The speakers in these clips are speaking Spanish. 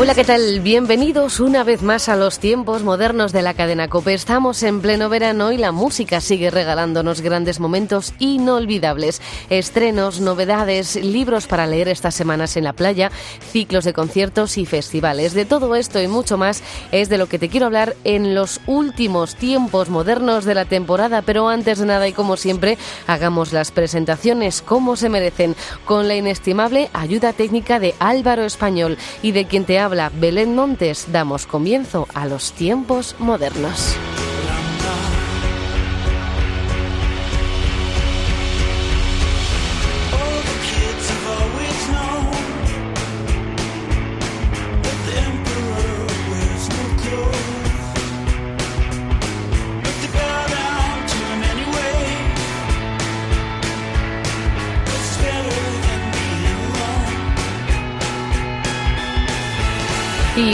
Hola, ¿qué tal? Bienvenidos una vez más a los tiempos modernos de la cadena Cope. Estamos en pleno verano y la música sigue regalándonos grandes momentos inolvidables. Estrenos, novedades, libros para leer estas semanas en la playa, ciclos de conciertos y festivales. De todo esto y mucho más es de lo que te quiero hablar en los últimos tiempos modernos de la temporada. Pero antes de nada y como siempre, hagamos las presentaciones como se merecen con la inestimable ayuda técnica de Álvaro Español y de quien te habla Belén Montes, damos comienzo a los tiempos modernos.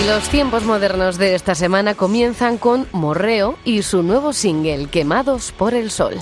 Los tiempos modernos de esta semana comienzan con Morreo y su nuevo single, Quemados por el Sol.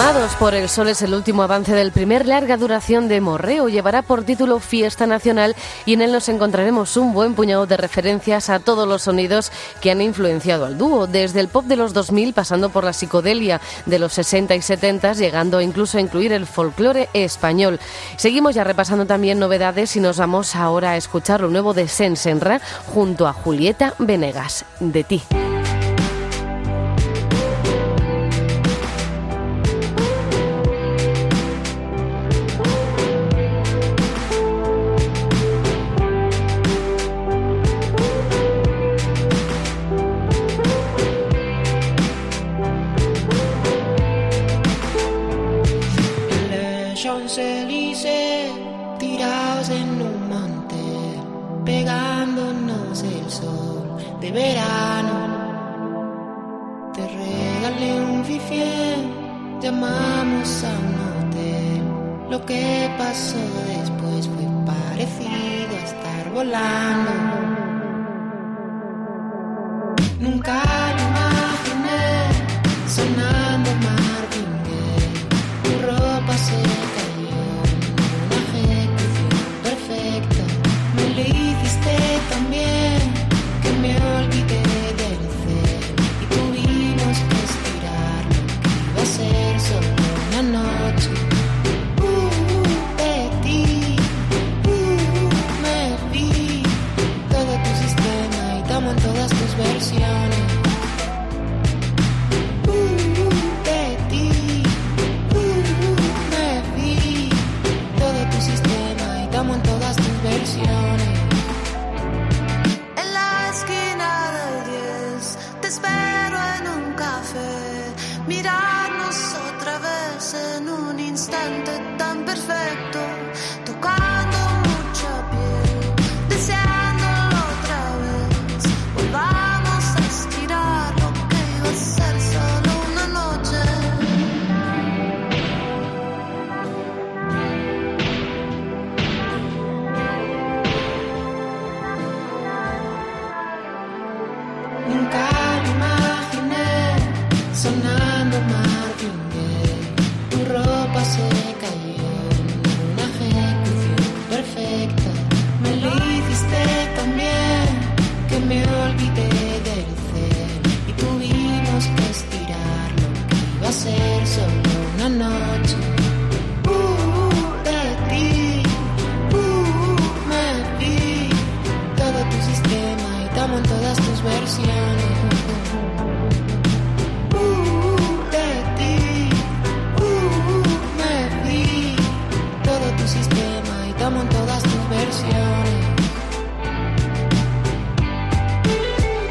Quemados por el sol es el último avance del primer larga duración de Morreo. Llevará por título Fiesta Nacional y en él nos encontraremos un buen puñado de referencias a todos los sonidos que han influenciado al dúo, desde el pop de los 2000 pasando por la psicodelia de los 60 y 70, llegando incluso a incluir el folclore español. Seguimos ya repasando también novedades y nos vamos ahora a escuchar lo nuevo de Sensenra junto a Julieta Venegas, de ti. después fue parecido a estar volando. pasar solo una noche.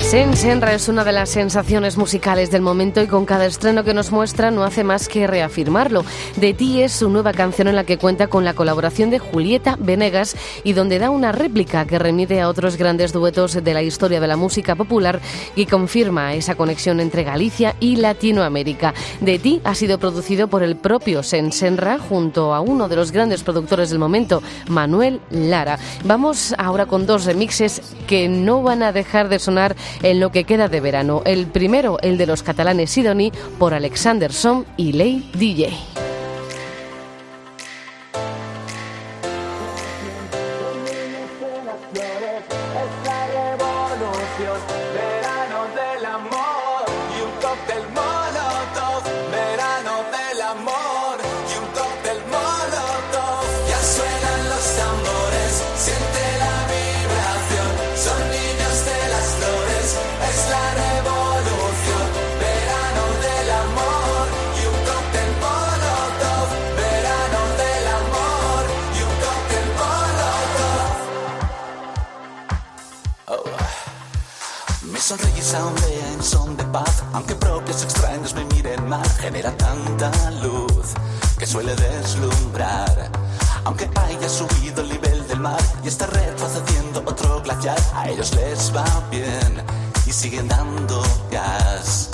Senra es una de las sensaciones musicales del momento y con cada estreno que nos muestra no hace más que reafirmarlo. De ti es su nueva canción en la que cuenta con la colaboración de Julieta Venegas y donde da una réplica que remite a otros grandes duetos de la historia de la música popular y confirma esa conexión entre Galicia y Latinoamérica. De ti ha sido producido por el propio Senra junto a uno de los grandes productores del momento, Manuel Lara. Vamos ahora con dos remixes que no van a dejar de sonar en lo que queda de verano. El primero, el de los catalanes Sidoni, por Alexander Som y Ley DJ. Propios extraños me miren mal, genera tanta luz que suele deslumbrar. Aunque haya subido el nivel del mar y está retrocediendo otro glaciar, a ellos les va bien y siguen dando gas.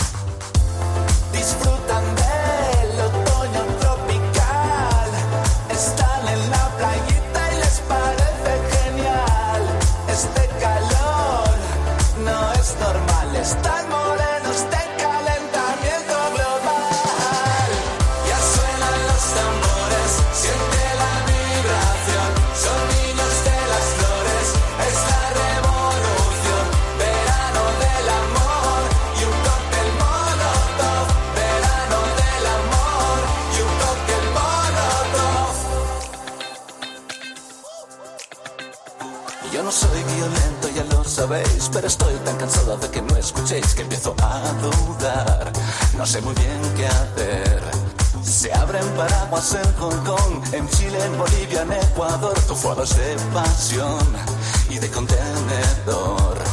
Pero estoy tan cansado de que no escuchéis que empiezo a dudar. No sé muy bien qué hacer. Se abren paraguas en Hong Kong, en Chile, en Bolivia, en Ecuador, tufados de pasión y de contenedor.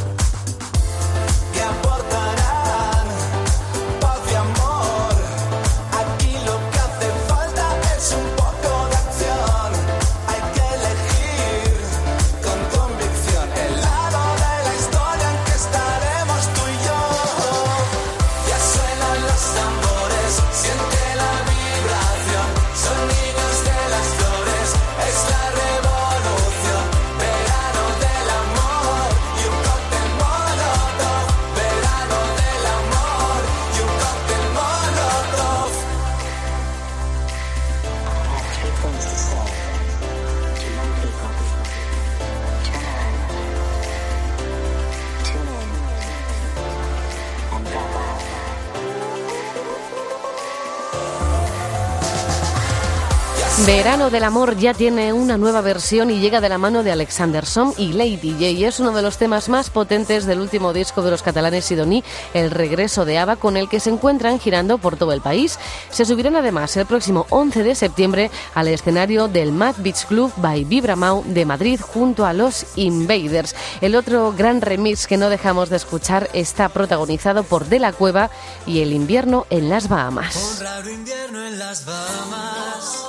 Del Amor ya tiene una nueva versión y llega de la mano de Alexander Som y Lady J. Es uno de los temas más potentes del último disco de los catalanes Sidoní, El regreso de Ava, con el que se encuentran girando por todo el país. Se subirán además el próximo 11 de septiembre al escenario del Mad Beach Club by Vibramau de Madrid junto a los Invaders. El otro gran remix que no dejamos de escuchar está protagonizado por De la Cueva y El invierno en las Bahamas. Un raro invierno en las Bahamas,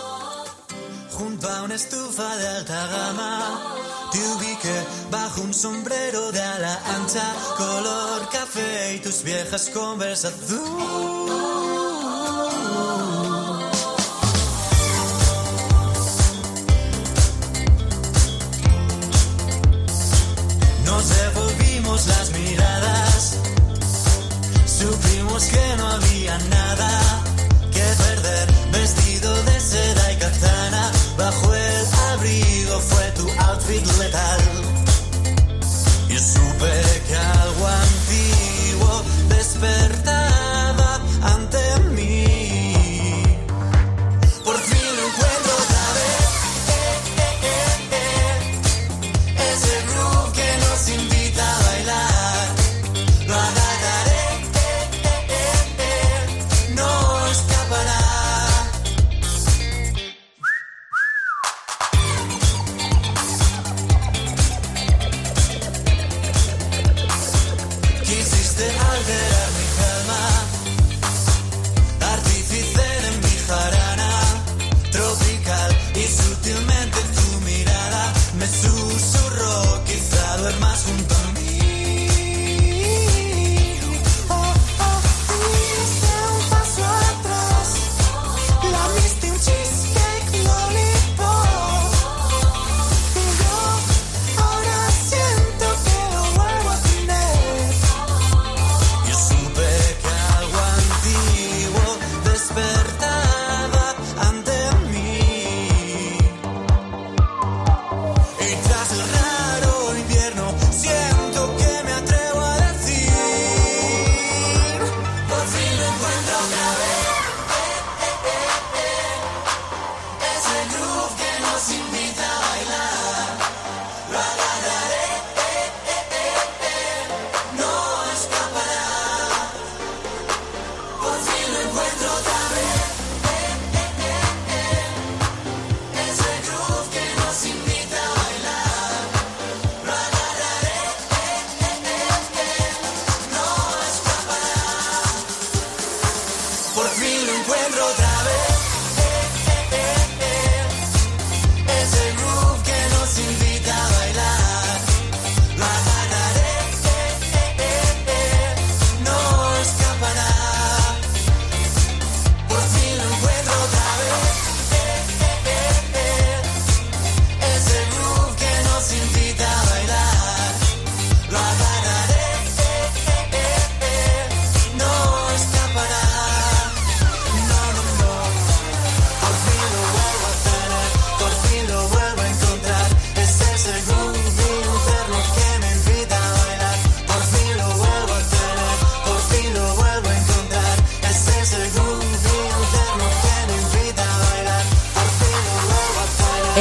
junto a una estufa de alta gama. Te ubiqué bajo un sombrero de ala ancha, color café y tus viejas conversas devolvimos las miradas, supimos que no había nada que perder. Vestido de seda y katana, bajo el abrigo fue tu outfit letal. Y supe que algo antiguo despertaba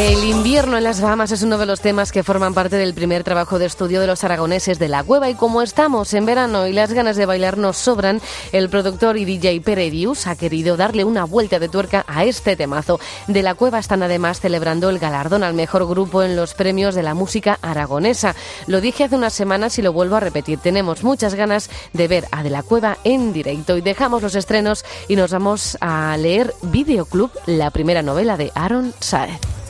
El invierno en las Bahamas es uno de los temas que forman parte del primer trabajo de estudio de los aragoneses de la cueva y como estamos en verano y las ganas de bailar nos sobran, el productor y DJ Peredius ha querido darle una vuelta de tuerca a este temazo. De la cueva están además celebrando el galardón al mejor grupo en los premios de la música aragonesa. Lo dije hace unas semanas y lo vuelvo a repetir. Tenemos muchas ganas de ver a De la Cueva en directo y dejamos los estrenos y nos vamos a leer Videoclub, la primera novela de Aaron Saez.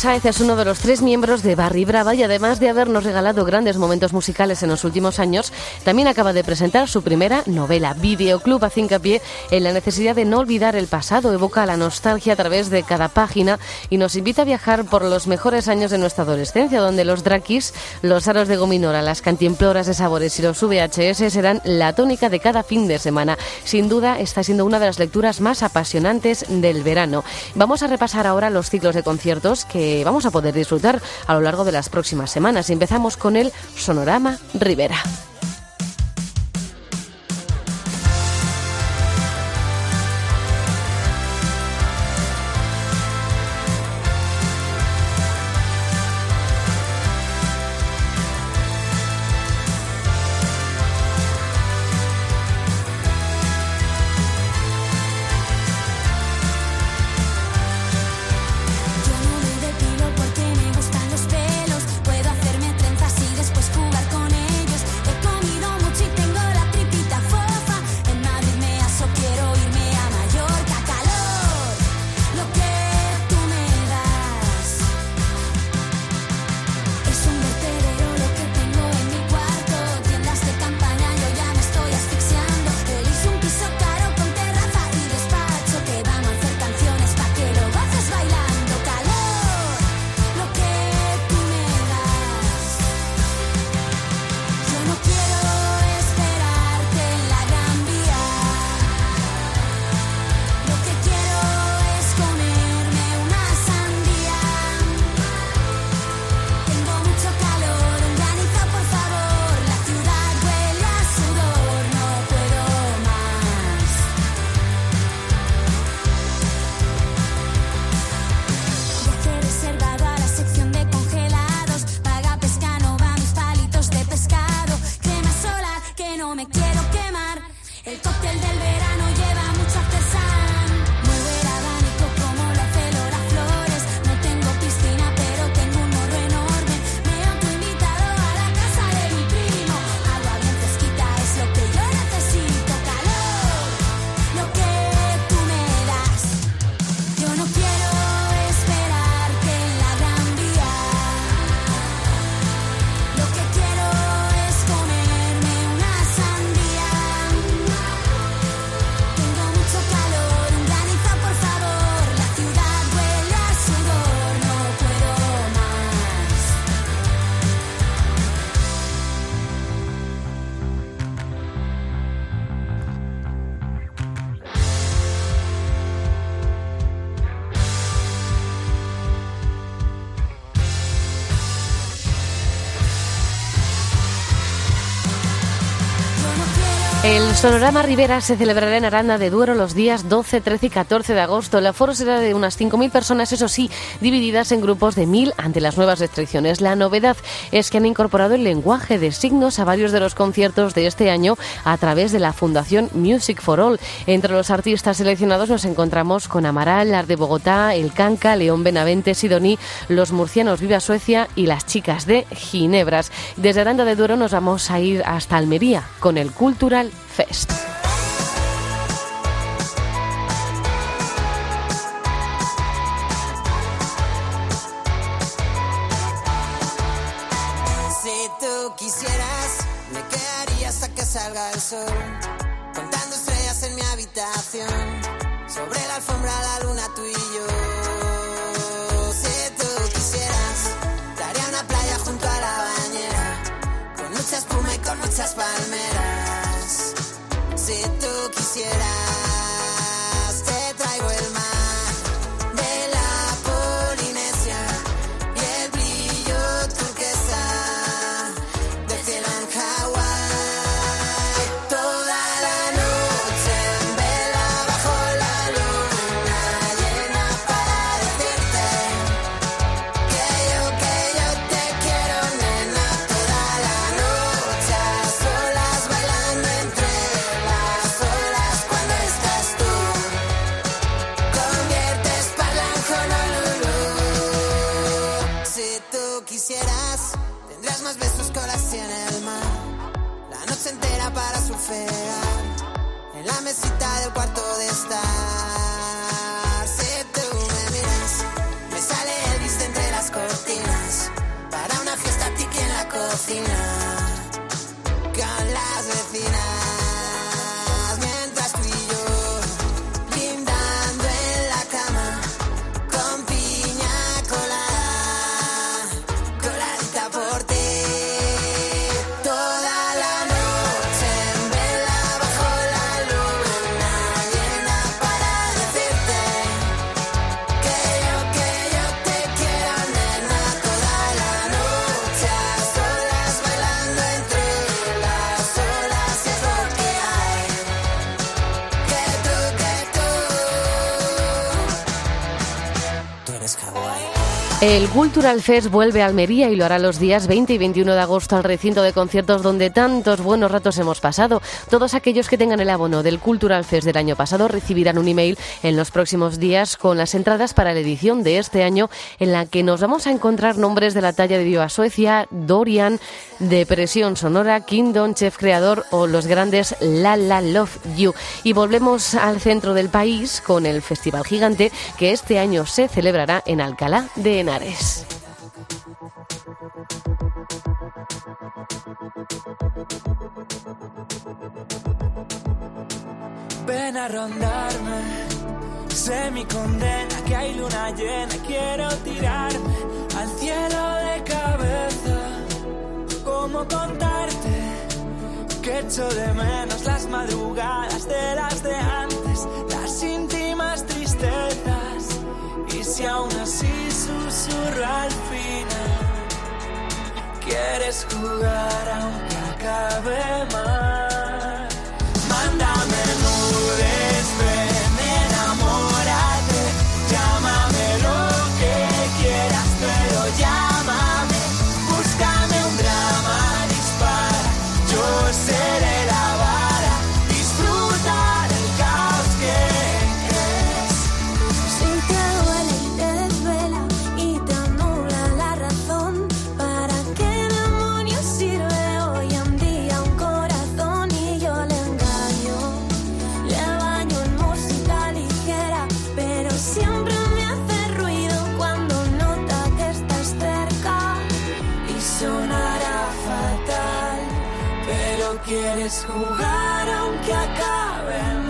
Saez es uno de los tres miembros de Barry Brava y además de habernos regalado grandes momentos musicales en los últimos años, también acaba de presentar su primera novela, Videoclub, hace hincapié en la necesidad de no olvidar el pasado, evoca la nostalgia a través de cada página y nos invita a viajar por los mejores años de nuestra adolescencia, donde los draquis, los aros de gominora, las cantimploras de sabores y los VHS serán la tónica de cada fin de semana. Sin duda, está siendo una de las lecturas más apasionantes del verano. Vamos a repasar ahora los ciclos de conciertos que vamos a poder disfrutar a lo largo de las próximas semanas. Empezamos con el Sonorama Rivera. Sonorama Rivera se celebrará en Aranda de Duero los días 12, 13 y 14 de agosto. El aforo será de unas 5.000 personas, eso sí, divididas en grupos de 1.000 ante las nuevas restricciones. La novedad es que han incorporado el lenguaje de signos a varios de los conciertos de este año a través de la Fundación Music for All. Entre los artistas seleccionados nos encontramos con Amaral, Lar de Bogotá, El Canca, León Benavente, Sidoní, los murcianos Viva Suecia y las chicas de Ginebras. Desde Aranda de Duero nos vamos a ir hasta Almería con el Cultural Fest. Si tú quisieras, me quedaría hasta que salga el sol. El Cultural Fest vuelve a Almería y lo hará los días 20 y 21 de agosto al recinto de conciertos donde tantos buenos ratos hemos pasado. Todos aquellos que tengan el abono del Cultural Fest del año pasado recibirán un email en los próximos días con las entradas para la edición de este año en la que nos vamos a encontrar nombres de la talla de Viva Suecia, Dorian, Depresión Sonora, Kingdom, Chef Creador o los grandes La La Love You. Y volvemos al centro del país con el Festival Gigante que este año se celebrará en Alcalá de Henares. Ven a rondarme, sé mi condena, que hay luna llena, quiero tirarme al cielo de cabeza. ¿Cómo contarte que echo de menos las madrugadas de las de antes, las íntimas tristezas? Y si aún así al final, quieres jugar aunque acabe mal. Quieres jugar aunque acabe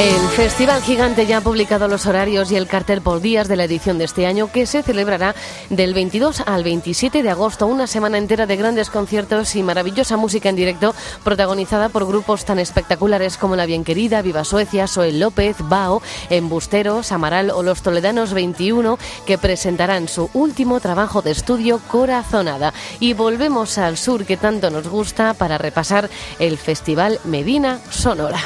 El Festival Gigante ya ha publicado los horarios y el cartel por días de la edición de este año que se celebrará del 22 al 27 de agosto, una semana entera de grandes conciertos y maravillosa música en directo protagonizada por grupos tan espectaculares como La Bien Querida, Viva Suecia, Soel López, Bao, Embusteros, Amaral o Los Toledanos 21 que presentarán su último trabajo de estudio Corazonada. Y volvemos al sur que tanto nos gusta para repasar el Festival Medina Sonora.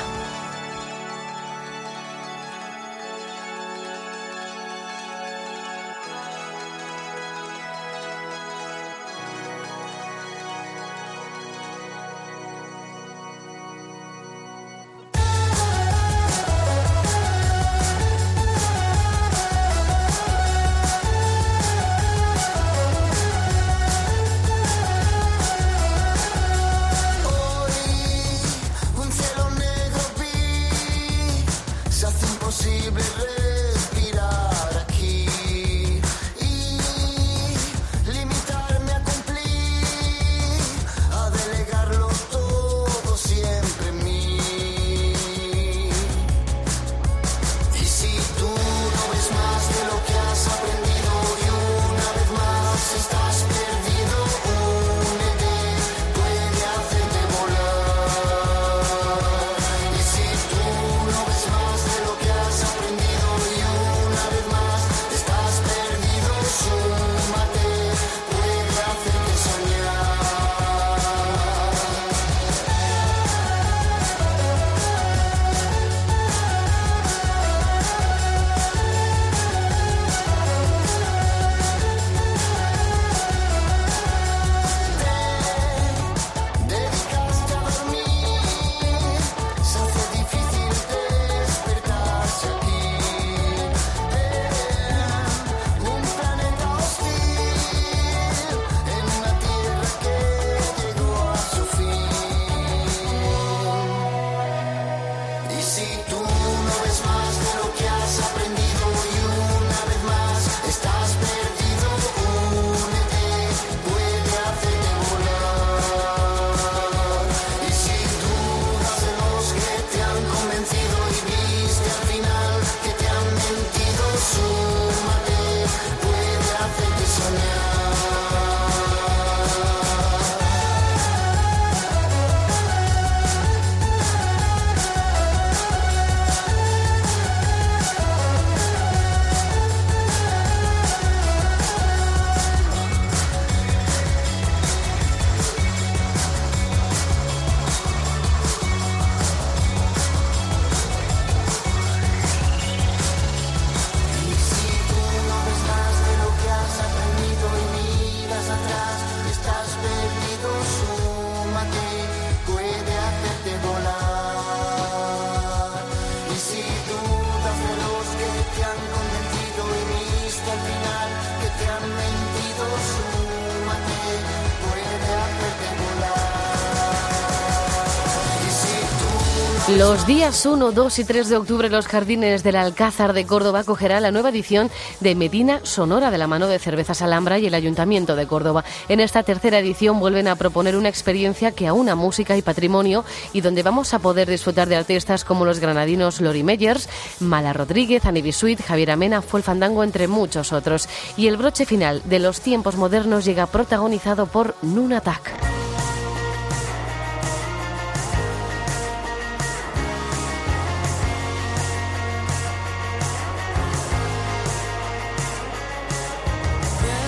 Los días 1, 2 y 3 de octubre los jardines del Alcázar de Córdoba acogerán la nueva edición de Medina Sonora de la mano de Cervezas Alhambra y el Ayuntamiento de Córdoba. En esta tercera edición vuelven a proponer una experiencia que aúna música y patrimonio y donde vamos a poder disfrutar de artistas como los granadinos Lori Meyers, Mala Rodríguez, Annie Bisuit, Javier Amena, Fue Fandango, entre muchos otros. Y el broche final de los tiempos modernos llega protagonizado por Nunatak.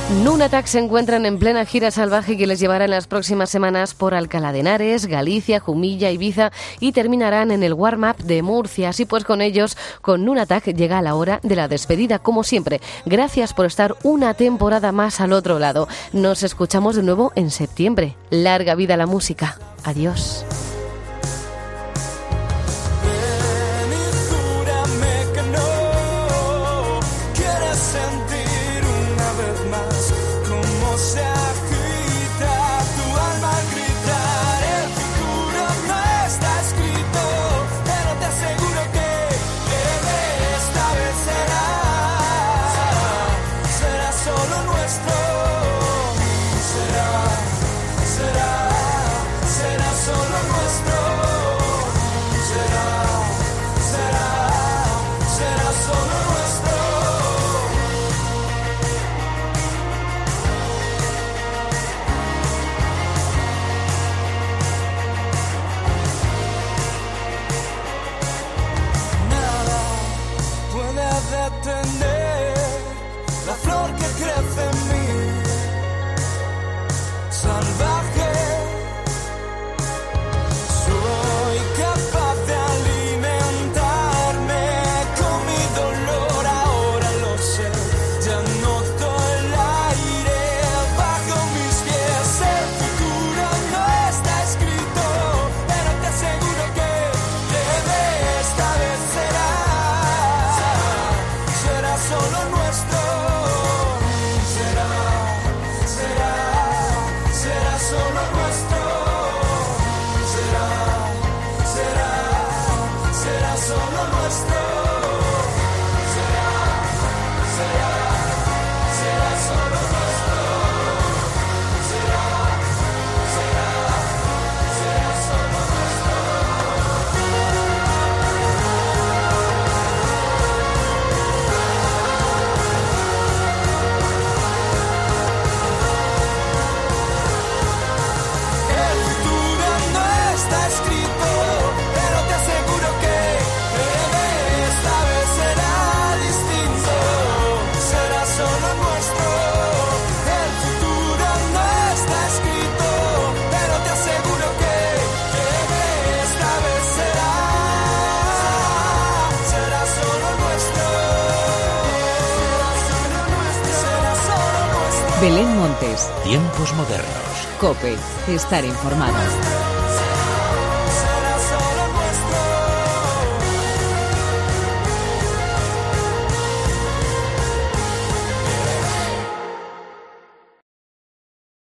Nunatak se encuentran en plena gira salvaje que les llevará en las próximas semanas por Alcalá de Henares, Galicia, Jumilla, Ibiza y terminarán en el warm-up de Murcia. Así pues, con ellos, con Nunatak llega la hora de la despedida, como siempre. Gracias por estar una temporada más al otro lado. Nos escuchamos de nuevo en septiembre. Larga vida la música. Adiós. Estar informado.